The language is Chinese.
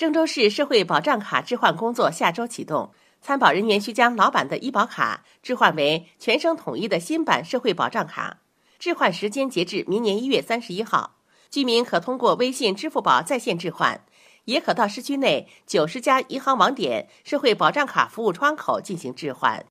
郑州市社会保障卡置换工作下周启动，参保人员需将老版的医保卡置换为全省统一的新版社会保障卡。置换时间截至明年一月三十一号，居民可通过微信、支付宝在线置换，也可到市区内九十家银行网点社会保障卡服务窗口进行置换。